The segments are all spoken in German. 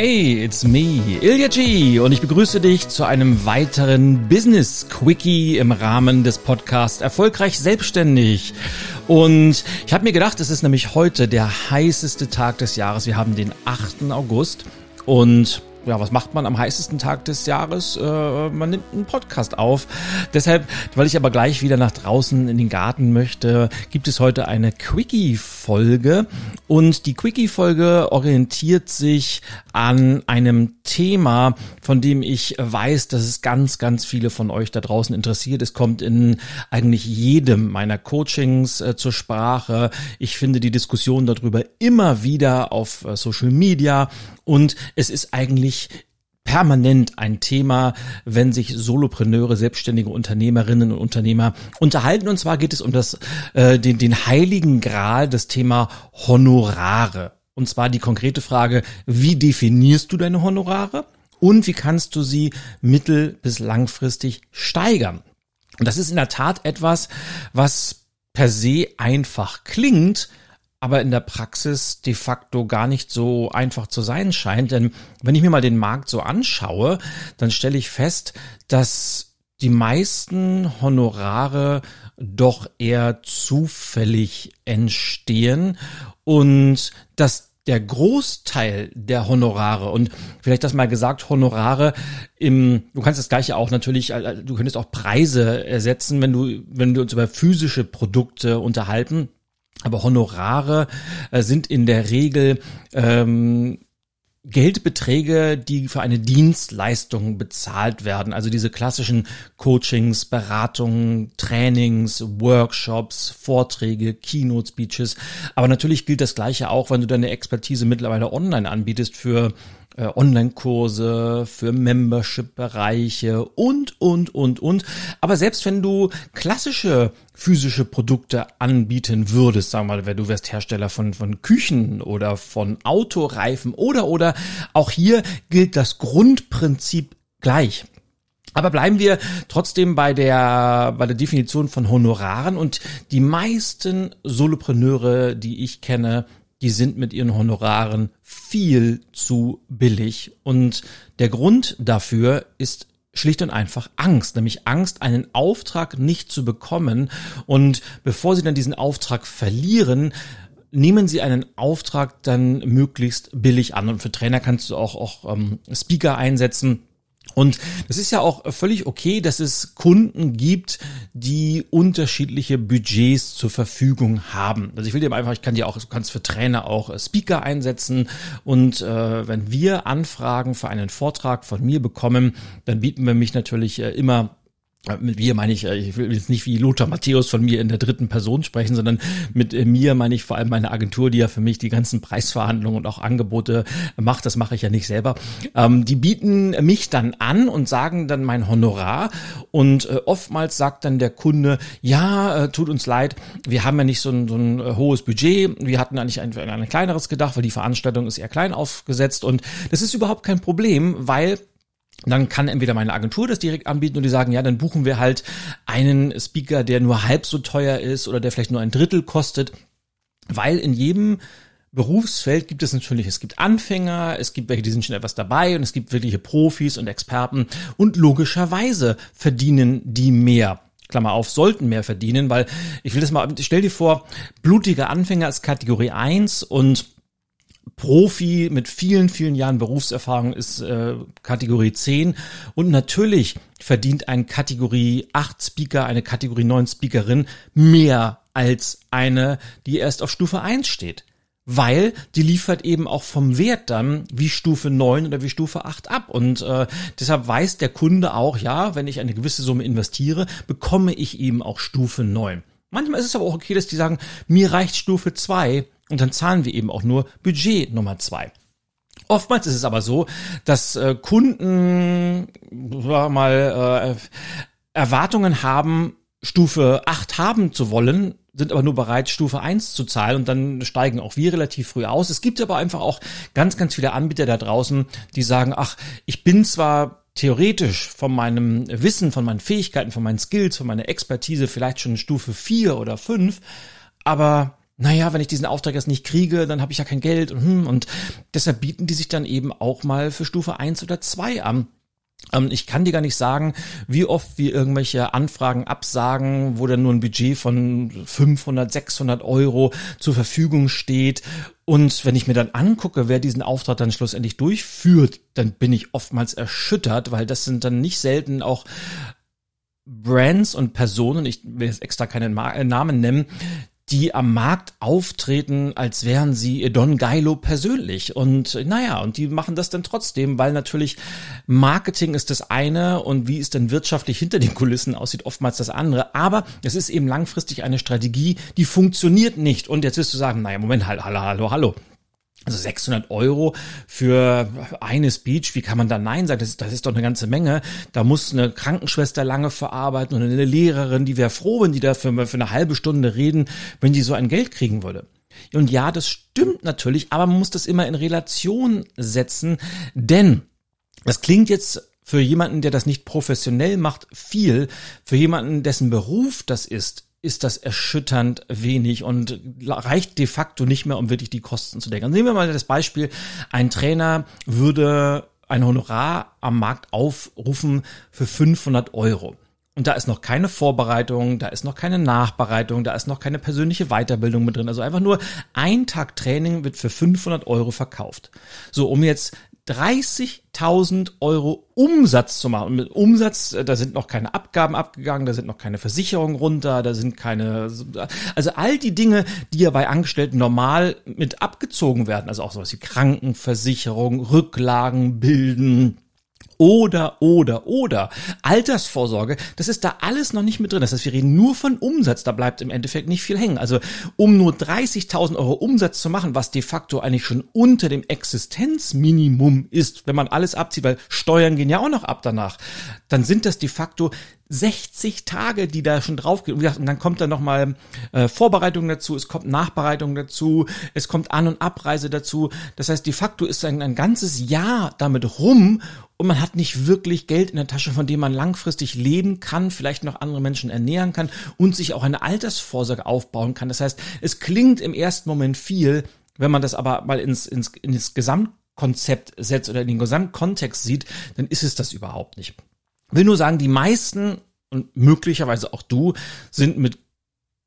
Hey, it's me, Ilya G. Und ich begrüße dich zu einem weiteren Business Quickie im Rahmen des Podcasts Erfolgreich Selbstständig. Und ich habe mir gedacht, es ist nämlich heute der heißeste Tag des Jahres. Wir haben den 8. August. Und ja, was macht man am heißesten Tag des Jahres? Äh, man nimmt einen Podcast auf. Deshalb, weil ich aber gleich wieder nach draußen in den Garten möchte, gibt es heute eine Quickie-Folge. Und die Quickie-Folge orientiert sich an einem Thema, von dem ich weiß, dass es ganz, ganz viele von euch da draußen interessiert. Es kommt in eigentlich jedem meiner Coachings äh, zur Sprache. Ich finde die Diskussion darüber immer wieder auf äh, Social Media und es ist eigentlich permanent ein Thema, wenn sich Solopreneure, selbstständige Unternehmerinnen und Unternehmer unterhalten. Und zwar geht es um das, äh, den, den heiligen Gral, das Thema Honorare. Und zwar die konkrete Frage, wie definierst du deine Honorare und wie kannst du sie mittel- bis langfristig steigern? Und das ist in der Tat etwas, was per se einfach klingt, aber in der Praxis de facto gar nicht so einfach zu sein scheint. Denn wenn ich mir mal den Markt so anschaue, dann stelle ich fest, dass die meisten Honorare doch eher zufällig entstehen und dass der Großteil der Honorare und vielleicht das mal gesagt, Honorare im, du kannst das gleiche auch natürlich, äh, du könntest auch Preise ersetzen, wenn du, wenn wir uns über physische Produkte unterhalten aber Honorare äh, sind in der Regel ähm, Geldbeträge, die für eine Dienstleistung bezahlt werden. Also diese klassischen Coachings, Beratungen, Trainings, Workshops, Vorträge, Keynote Speeches. Aber natürlich gilt das Gleiche auch, wenn du deine Expertise mittlerweile online anbietest für äh, Online-Kurse, für Membership-Bereiche und, und, und, und. Aber selbst wenn du klassische physische Produkte anbieten würdest, sagen wir mal, wenn du wärst Hersteller von, von Küchen oder von Autoreifen oder, oder, auch hier gilt das Grundprinzip gleich. Aber bleiben wir trotzdem bei der, bei der Definition von Honoraren und die meisten Solopreneure, die ich kenne, die sind mit ihren Honoraren viel zu billig. Und der Grund dafür ist schlicht und einfach Angst, nämlich Angst, einen Auftrag nicht zu bekommen. Und bevor sie dann diesen Auftrag verlieren, nehmen Sie einen Auftrag dann möglichst billig an. Und für Trainer kannst du auch, auch ähm, Speaker einsetzen und das ist ja auch völlig okay, dass es Kunden gibt, die unterschiedliche Budgets zur Verfügung haben. Also ich will dir einfach, ich kann dir auch, du kannst für Trainer auch äh, Speaker einsetzen und äh, wenn wir Anfragen für einen Vortrag von mir bekommen, dann bieten wir mich natürlich äh, immer mit wir meine ich, äh, ich will jetzt nicht wie Lothar Matthäus von mir in der dritten Person sprechen, sondern mit äh, mir meine ich vor allem meine Agentur, die ja für mich die ganzen Preisverhandlungen und auch Angebote macht. Das mache ich ja nicht selber. Ähm, die bieten mich dann an und sagen dann mein Honorar. Und äh, oftmals sagt dann der Kunde, ja, äh, tut uns leid, wir haben ja nicht so ein, so ein äh, hohes Budget. Wir hatten eigentlich ein, ein kleineres gedacht, weil die Veranstaltung ist eher klein aufgesetzt. Und das ist überhaupt kein Problem, weil dann kann entweder meine Agentur das direkt anbieten und die sagen, ja, dann buchen wir halt einen Speaker, der nur halb so teuer ist oder der vielleicht nur ein Drittel kostet, weil in jedem Berufsfeld gibt es natürlich, es gibt Anfänger, es gibt welche, die sind schon etwas dabei und es gibt wirkliche Profis und Experten und logischerweise verdienen die mehr. Klammer auf, sollten mehr verdienen, weil ich will das mal, stell dir vor, blutiger Anfänger ist Kategorie 1 und Profi mit vielen, vielen Jahren Berufserfahrung ist äh, Kategorie 10 und natürlich verdient ein Kategorie 8 Speaker, eine Kategorie 9 Speakerin mehr als eine, die erst auf Stufe 1 steht. Weil die liefert eben auch vom Wert dann wie Stufe 9 oder wie Stufe 8 ab. Und äh, deshalb weiß der Kunde auch, ja, wenn ich eine gewisse Summe investiere, bekomme ich eben auch Stufe 9. Manchmal ist es aber auch okay, dass die sagen, mir reicht Stufe 2 und dann zahlen wir eben auch nur Budget Nummer zwei. Oftmals ist es aber so, dass äh, Kunden sagen mal äh, Erwartungen haben, Stufe 8 haben zu wollen, sind aber nur bereit, Stufe 1 zu zahlen und dann steigen auch wir relativ früh aus. Es gibt aber einfach auch ganz, ganz viele Anbieter da draußen, die sagen, ach, ich bin zwar theoretisch von meinem Wissen, von meinen Fähigkeiten, von meinen Skills, von meiner Expertise vielleicht schon Stufe 4 oder 5, aber naja, wenn ich diesen Auftrag jetzt nicht kriege, dann habe ich ja kein Geld und, hm, und deshalb bieten die sich dann eben auch mal für Stufe eins oder zwei an. Ähm, ich kann dir gar nicht sagen, wie oft wir irgendwelche Anfragen absagen, wo dann nur ein Budget von 500, 600 Euro zur Verfügung steht. Und wenn ich mir dann angucke, wer diesen Auftrag dann schlussendlich durchführt, dann bin ich oftmals erschüttert, weil das sind dann nicht selten auch Brands und Personen, ich will jetzt extra keinen äh, Namen nennen, die am Markt auftreten, als wären sie Don Geilo persönlich. Und naja, und die machen das dann trotzdem, weil natürlich Marketing ist das eine und wie es dann wirtschaftlich hinter den Kulissen aussieht, oftmals das andere. Aber es ist eben langfristig eine Strategie, die funktioniert nicht. Und jetzt wirst du sagen, naja, Moment, hallo, hallo, hallo. Also 600 Euro für eine Speech, wie kann man da Nein sagen? Das, das ist doch eine ganze Menge. Da muss eine Krankenschwester lange verarbeiten und eine Lehrerin, die wäre froh, wenn die da für, für eine halbe Stunde reden, wenn die so ein Geld kriegen würde. Und ja, das stimmt natürlich, aber man muss das immer in Relation setzen, denn das klingt jetzt für jemanden, der das nicht professionell macht, viel. Für jemanden, dessen Beruf das ist, ist das erschütternd wenig und reicht de facto nicht mehr, um wirklich die Kosten zu decken. Nehmen wir mal das Beispiel, ein Trainer würde ein Honorar am Markt aufrufen für 500 Euro. Und da ist noch keine Vorbereitung, da ist noch keine Nachbereitung, da ist noch keine persönliche Weiterbildung mit drin. Also einfach nur ein Tag Training wird für 500 Euro verkauft. So, um jetzt 30.000 Euro Umsatz zu machen. Und mit Umsatz, äh, da sind noch keine Abgaben abgegangen, da sind noch keine Versicherungen runter, da sind keine, also all die Dinge, die ja bei Angestellten normal mit abgezogen werden, also auch sowas wie Krankenversicherung, Rücklagen bilden, oder, oder, oder. Altersvorsorge, das ist da alles noch nicht mit drin. Das heißt, wir reden nur von Umsatz, da bleibt im Endeffekt nicht viel hängen. Also um nur 30.000 Euro Umsatz zu machen, was de facto eigentlich schon unter dem Existenzminimum ist, wenn man alles abzieht, weil Steuern gehen ja auch noch ab danach, dann sind das de facto 60 Tage, die da schon drauf gehen. Und dann kommt da nochmal äh, Vorbereitung dazu, es kommt Nachbereitung dazu, es kommt An- und Abreise dazu. Das heißt, de facto ist ein, ein ganzes Jahr damit rum und man hat nicht wirklich Geld in der Tasche, von dem man langfristig leben kann, vielleicht noch andere Menschen ernähren kann und sich auch eine Altersvorsorge aufbauen kann. Das heißt, es klingt im ersten Moment viel, wenn man das aber mal ins, ins, ins Gesamtkonzept setzt oder in den Gesamtkontext sieht, dann ist es das überhaupt nicht. Will nur sagen, die meisten und möglicherweise auch du sind mit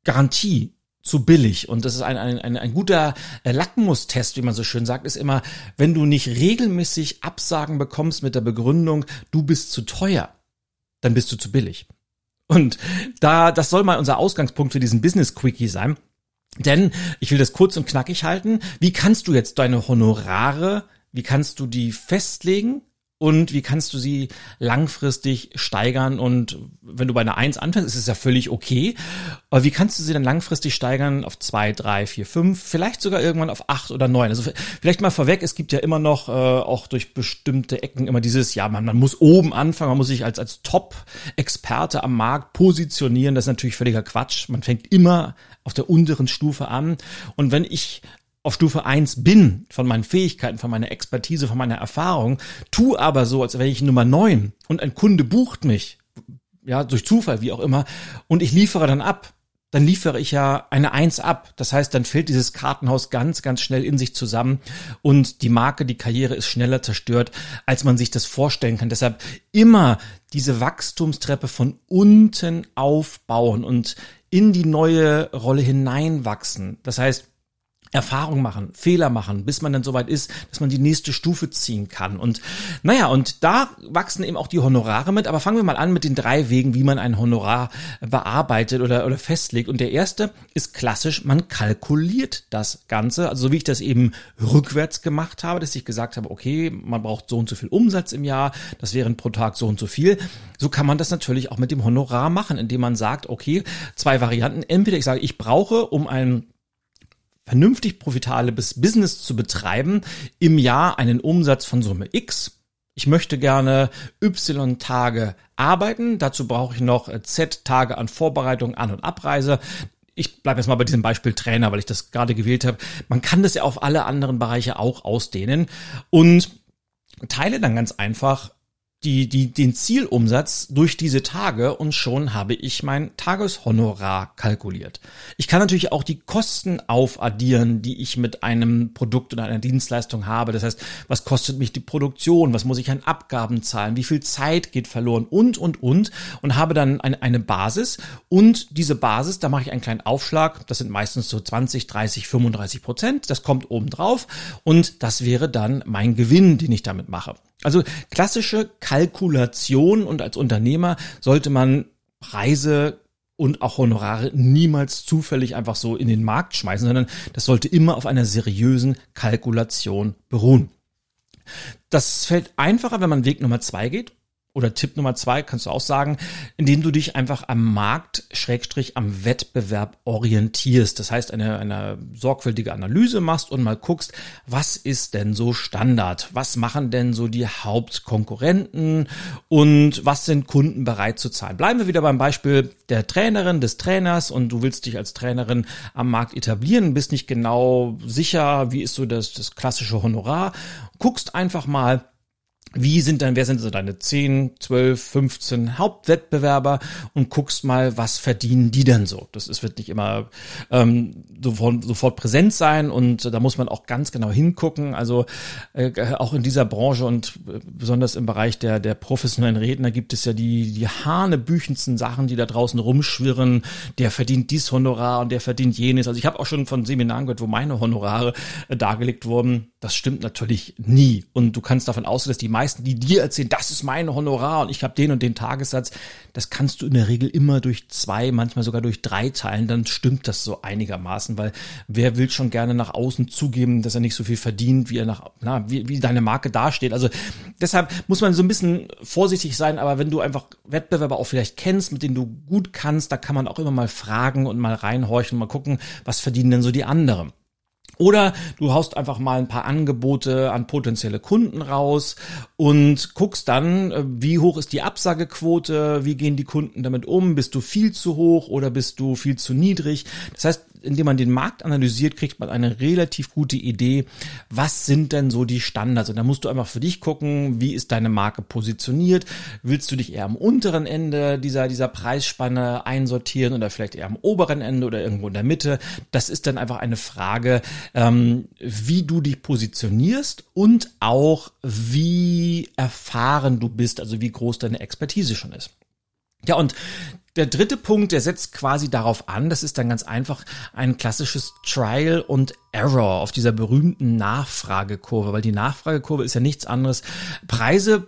Garantie zu billig. Und das ist ein, ein, ein, ein guter äh, Lackmustest, wie man so schön sagt, ist immer, wenn du nicht regelmäßig Absagen bekommst mit der Begründung, du bist zu teuer, dann bist du zu billig. Und da, das soll mal unser Ausgangspunkt für diesen Business Quickie sein. Denn ich will das kurz und knackig halten. Wie kannst du jetzt deine Honorare, wie kannst du die festlegen? Und wie kannst du sie langfristig steigern? Und wenn du bei einer Eins anfängst, ist es ja völlig okay, aber wie kannst du sie dann langfristig steigern auf zwei, drei, vier, fünf, vielleicht sogar irgendwann auf acht oder neun? Also vielleicht mal vorweg, es gibt ja immer noch äh, auch durch bestimmte Ecken immer dieses, ja, man, man muss oben anfangen, man muss sich als, als Top-Experte am Markt positionieren, das ist natürlich völliger Quatsch, man fängt immer auf der unteren Stufe an. Und wenn ich auf Stufe eins bin von meinen Fähigkeiten, von meiner Expertise, von meiner Erfahrung, tu aber so, als wäre ich Nummer neun und ein Kunde bucht mich, ja, durch Zufall, wie auch immer, und ich liefere dann ab, dann liefere ich ja eine Eins ab. Das heißt, dann fällt dieses Kartenhaus ganz, ganz schnell in sich zusammen und die Marke, die Karriere ist schneller zerstört, als man sich das vorstellen kann. Deshalb immer diese Wachstumstreppe von unten aufbauen und in die neue Rolle hineinwachsen. Das heißt, Erfahrung machen, Fehler machen, bis man dann soweit ist, dass man die nächste Stufe ziehen kann. Und naja, und da wachsen eben auch die Honorare mit. Aber fangen wir mal an mit den drei Wegen, wie man ein Honorar bearbeitet oder, oder festlegt. Und der erste ist klassisch, man kalkuliert das Ganze. Also so wie ich das eben rückwärts gemacht habe, dass ich gesagt habe, okay, man braucht so und so viel Umsatz im Jahr, das wären pro Tag so und so viel. So kann man das natürlich auch mit dem Honorar machen, indem man sagt, okay, zwei Varianten. Entweder ich sage, ich brauche, um ein vernünftig profitables Business zu betreiben, im Jahr einen Umsatz von Summe X. Ich möchte gerne Y Tage arbeiten. Dazu brauche ich noch Z Tage an Vorbereitung, An- und Abreise. Ich bleibe jetzt mal bei diesem Beispiel Trainer, weil ich das gerade gewählt habe. Man kann das ja auf alle anderen Bereiche auch ausdehnen und teile dann ganz einfach die, die, den Zielumsatz durch diese Tage und schon habe ich mein Tageshonorar kalkuliert. Ich kann natürlich auch die Kosten aufaddieren, die ich mit einem Produkt oder einer Dienstleistung habe. Das heißt, was kostet mich die Produktion? Was muss ich an Abgaben zahlen? Wie viel Zeit geht verloren? Und, und, und. Und habe dann eine, eine Basis. Und diese Basis, da mache ich einen kleinen Aufschlag. Das sind meistens so 20, 30, 35 Prozent. Das kommt oben drauf. Und das wäre dann mein Gewinn, den ich damit mache. Also klassische Kalkulation und als Unternehmer sollte man Preise und auch Honorare niemals zufällig einfach so in den Markt schmeißen, sondern das sollte immer auf einer seriösen Kalkulation beruhen. Das fällt einfacher, wenn man Weg Nummer zwei geht oder Tipp Nummer zwei kannst du auch sagen, indem du dich einfach am Markt, Schrägstrich, am Wettbewerb orientierst. Das heißt, eine, eine sorgfältige Analyse machst und mal guckst, was ist denn so Standard? Was machen denn so die Hauptkonkurrenten? Und was sind Kunden bereit zu zahlen? Bleiben wir wieder beim Beispiel der Trainerin, des Trainers und du willst dich als Trainerin am Markt etablieren, bist nicht genau sicher, wie ist so das, das klassische Honorar. Guckst einfach mal, wie sind dann, wer sind so deine 10, 12, 15 Hauptwettbewerber und guckst mal, was verdienen die denn so. Das ist, wird nicht immer ähm, sofort, sofort präsent sein und da muss man auch ganz genau hingucken. Also äh, auch in dieser Branche und äh, besonders im Bereich der, der professionellen Redner gibt es ja die, die hanebüchendsten Sachen, die da draußen rumschwirren. Der verdient dies Honorar und der verdient jenes. Also ich habe auch schon von Seminaren gehört, wo meine Honorare äh, dargelegt wurden. Das stimmt natürlich nie. Und du kannst davon ausgehen, dass die meisten, die dir erzählen, das ist mein Honorar und ich habe den und den Tagessatz, das kannst du in der Regel immer durch zwei, manchmal sogar durch drei teilen, dann stimmt das so einigermaßen, weil wer will schon gerne nach außen zugeben, dass er nicht so viel verdient, wie er nach, na, wie, wie deine Marke dasteht. Also deshalb muss man so ein bisschen vorsichtig sein, aber wenn du einfach Wettbewerber auch vielleicht kennst, mit denen du gut kannst, da kann man auch immer mal fragen und mal reinhorchen, mal gucken, was verdienen denn so die anderen. Oder du haust einfach mal ein paar Angebote an potenzielle Kunden raus und guckst dann, äh, wie hoch ist die Absagequote, wie gehen die Kunden damit um, bist du viel zu hoch oder bist du viel zu niedrig. Das heißt, indem man den Markt analysiert, kriegt man eine relativ gute Idee, was sind denn so die Standards. Und da musst du einfach für dich gucken, wie ist deine Marke positioniert. Willst du dich eher am unteren Ende dieser, dieser Preisspanne einsortieren oder vielleicht eher am oberen Ende oder irgendwo in der Mitte? Das ist dann einfach eine Frage, ähm, wie du dich positionierst und auch wie erfahren du bist, also wie groß deine Expertise schon ist. Ja, und der dritte Punkt, der setzt quasi darauf an, das ist dann ganz einfach ein klassisches Trial und Error auf dieser berühmten Nachfragekurve, weil die Nachfragekurve ist ja nichts anderes. Preise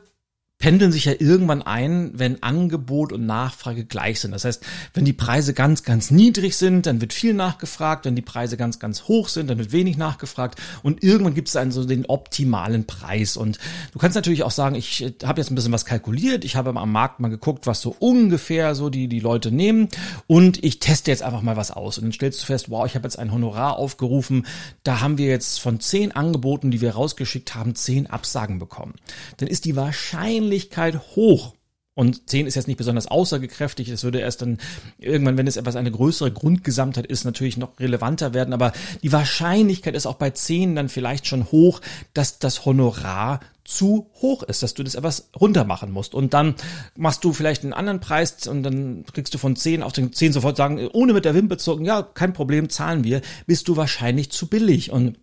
pendeln sich ja irgendwann ein, wenn Angebot und Nachfrage gleich sind. Das heißt, wenn die Preise ganz, ganz niedrig sind, dann wird viel nachgefragt. Wenn die Preise ganz, ganz hoch sind, dann wird wenig nachgefragt. Und irgendwann gibt es dann so den optimalen Preis. Und du kannst natürlich auch sagen, ich habe jetzt ein bisschen was kalkuliert. Ich habe am Markt mal geguckt, was so ungefähr so die, die Leute nehmen. Und ich teste jetzt einfach mal was aus. Und dann stellst du fest, wow, ich habe jetzt ein Honorar aufgerufen. Da haben wir jetzt von zehn Angeboten, die wir rausgeschickt haben, zehn Absagen bekommen. Dann ist die wahrscheinlich Wahrscheinlichkeit hoch. Und 10 ist jetzt nicht besonders aussagekräftig. Es würde erst dann irgendwann, wenn es etwas eine größere Grundgesamtheit ist, natürlich noch relevanter werden. Aber die Wahrscheinlichkeit ist auch bei 10 dann vielleicht schon hoch, dass das Honorar zu hoch ist, dass du das etwas runter machen musst. Und dann machst du vielleicht einen anderen Preis und dann kriegst du von 10 auf den 10 sofort sagen, ohne mit der Wimpe zu ja, kein Problem, zahlen wir, bist du wahrscheinlich zu billig. Und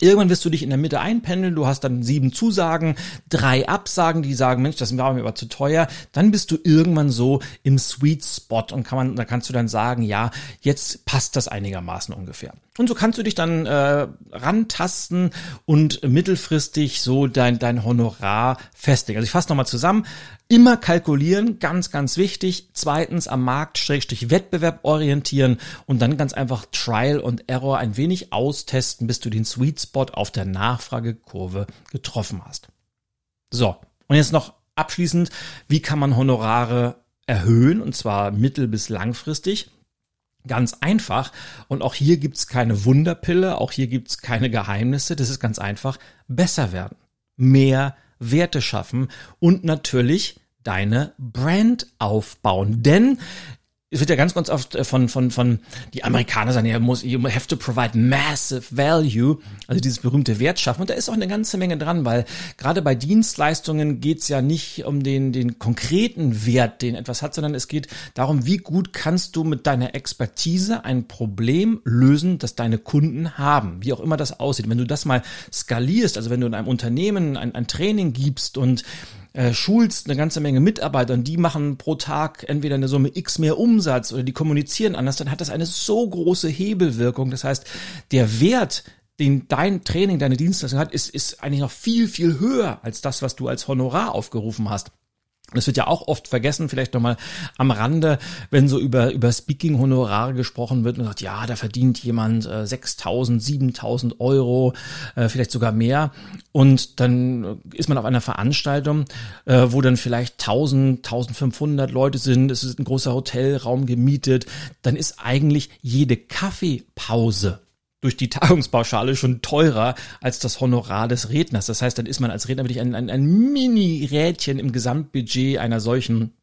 Irgendwann wirst du dich in der Mitte einpendeln, du hast dann sieben Zusagen, drei Absagen, die sagen, Mensch, das war mir aber zu teuer. Dann bist du irgendwann so im Sweet Spot und kann man, da kannst du dann sagen, ja, jetzt passt das einigermaßen ungefähr. Und so kannst du dich dann äh, rantasten und mittelfristig so dein, dein Honorar festlegen. Also ich fasse nochmal zusammen. Immer kalkulieren, ganz, ganz wichtig. Zweitens am Markt Schrägstrich Wettbewerb orientieren und dann ganz einfach Trial und Error ein wenig austesten, bis du den Sweet Spot auf der Nachfragekurve getroffen hast. So, und jetzt noch abschließend, wie kann man Honorare erhöhen und zwar mittel- bis langfristig? Ganz einfach. Und auch hier gibt's keine Wunderpille, auch hier gibt's keine Geheimnisse. Das ist ganz einfach. Besser werden. Mehr Werte schaffen und natürlich deine Brand aufbauen. Denn es wird ja ganz, ganz oft äh, von, von, von, die Amerikaner sagen, ja, muss, you have to provide massive value, also dieses berühmte Wert schaffen. Und da ist auch eine ganze Menge dran, weil gerade bei Dienstleistungen geht's ja nicht um den, den konkreten Wert, den etwas hat, sondern es geht darum, wie gut kannst du mit deiner Expertise ein Problem lösen, das deine Kunden haben, wie auch immer das aussieht. Wenn du das mal skalierst, also wenn du in einem Unternehmen ein, ein Training gibst und äh, schulst eine ganze Menge Mitarbeiter und die machen pro Tag entweder eine Summe X mehr Umsatz oder die kommunizieren anders, dann hat das eine so große Hebelwirkung. Das heißt, der Wert, den dein Training, deine Dienstleistung hat, ist, ist eigentlich noch viel, viel höher als das, was du als Honorar aufgerufen hast. Das wird ja auch oft vergessen, vielleicht nochmal am Rande, wenn so über, über Speaking-Honorare gesprochen wird und sagt, ja, da verdient jemand äh, 6.000, 7.000 Euro, äh, vielleicht sogar mehr. Und dann ist man auf einer Veranstaltung, äh, wo dann vielleicht 1.000, 1.500 Leute sind, es ist ein großer Hotelraum gemietet, dann ist eigentlich jede Kaffeepause durch die Tagungspauschale schon teurer als das Honorar des Redners. Das heißt, dann ist man als Redner wirklich ein, ein, ein Mini-Rädchen im Gesamtbudget einer solchen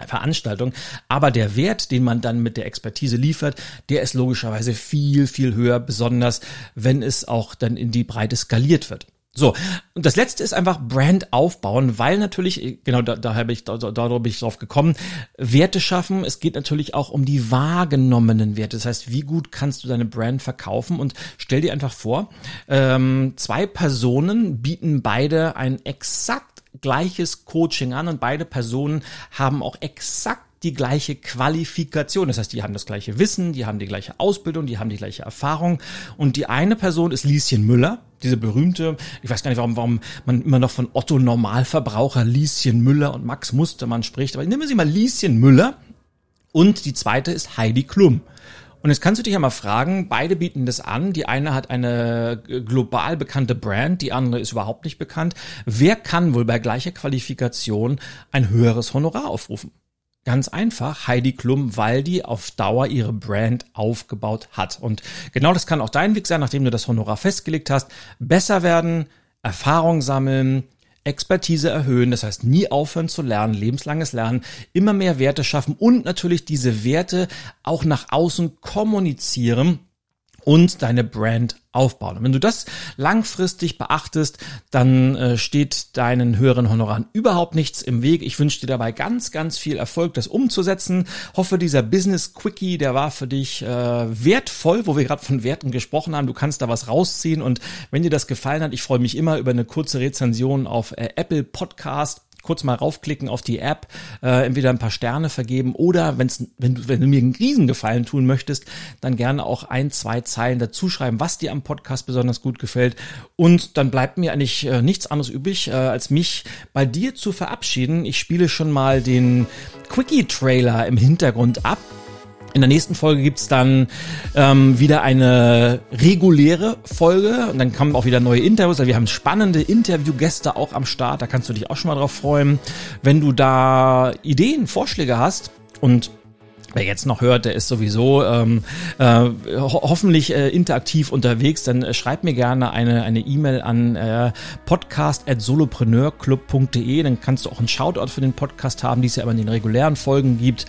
Veranstaltung. Aber der Wert, den man dann mit der Expertise liefert, der ist logischerweise viel, viel höher, besonders wenn es auch dann in die Breite skaliert wird. So, und das letzte ist einfach Brand aufbauen, weil natürlich, genau da, da habe ich, da, da, da bin ich drauf gekommen, Werte schaffen. Es geht natürlich auch um die wahrgenommenen Werte. Das heißt, wie gut kannst du deine Brand verkaufen? Und stell dir einfach vor, ähm, zwei Personen bieten beide ein exakt gleiches Coaching an und beide Personen haben auch exakt die gleiche Qualifikation. Das heißt, die haben das gleiche Wissen, die haben die gleiche Ausbildung, die haben die gleiche Erfahrung. Und die eine Person ist Lieschen Müller, diese berühmte, ich weiß gar nicht, warum, warum man immer noch von Otto Normalverbraucher Lieschen Müller und Max Mustermann spricht, aber nehmen sie mal Lieschen Müller. Und die zweite ist Heidi Klum. Und jetzt kannst du dich ja mal fragen, beide bieten das an. Die eine hat eine global bekannte Brand, die andere ist überhaupt nicht bekannt. Wer kann wohl bei gleicher Qualifikation ein höheres Honorar aufrufen? Ganz einfach, Heidi Klum, weil die auf Dauer ihre Brand aufgebaut hat. Und genau das kann auch dein Weg sein, nachdem du das Honorar festgelegt hast. Besser werden, Erfahrung sammeln, Expertise erhöhen, das heißt nie aufhören zu lernen, lebenslanges Lernen, immer mehr Werte schaffen und natürlich diese Werte auch nach außen kommunizieren und deine Brand aufbauen. Und wenn du das langfristig beachtest, dann äh, steht deinen höheren Honoraren überhaupt nichts im Weg. Ich wünsche dir dabei ganz, ganz viel Erfolg, das umzusetzen. Hoffe, dieser Business Quickie, der war für dich äh, wertvoll, wo wir gerade von Werten gesprochen haben. Du kannst da was rausziehen und wenn dir das gefallen hat, ich freue mich immer über eine kurze Rezension auf äh, Apple Podcast kurz mal raufklicken auf die App, äh, entweder ein paar Sterne vergeben oder wenn's, wenn, du, wenn du mir einen Riesengefallen tun möchtest, dann gerne auch ein, zwei Zeilen dazu schreiben, was dir am Podcast besonders gut gefällt. Und dann bleibt mir eigentlich äh, nichts anderes übrig, äh, als mich bei dir zu verabschieden. Ich spiele schon mal den Quickie-Trailer im Hintergrund ab. In der nächsten Folge gibt's dann ähm, wieder eine reguläre Folge und dann kommen auch wieder neue Interviews. Also wir haben spannende Interviewgäste auch am Start, da kannst du dich auch schon mal drauf freuen. Wenn du da Ideen, Vorschläge hast und Wer jetzt noch hört, der ist sowieso ähm, äh, ho hoffentlich äh, interaktiv unterwegs, dann äh, schreib mir gerne eine eine E-Mail an äh, podcast@solopreneurclub.de, dann kannst du auch einen Shoutout für den Podcast haben, die es ja immer in den regulären Folgen gibt.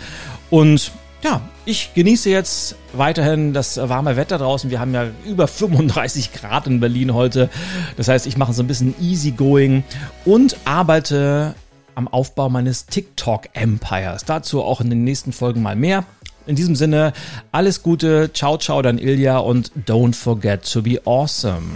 Und ja, ich genieße jetzt weiterhin das warme Wetter draußen. Wir haben ja über 35 Grad in Berlin heute. Das heißt, ich mache so ein bisschen easygoing und arbeite am Aufbau meines TikTok-Empires. Dazu auch in den nächsten Folgen mal mehr. In diesem Sinne, alles Gute, ciao, ciao, dann Ilja und don't forget to be awesome.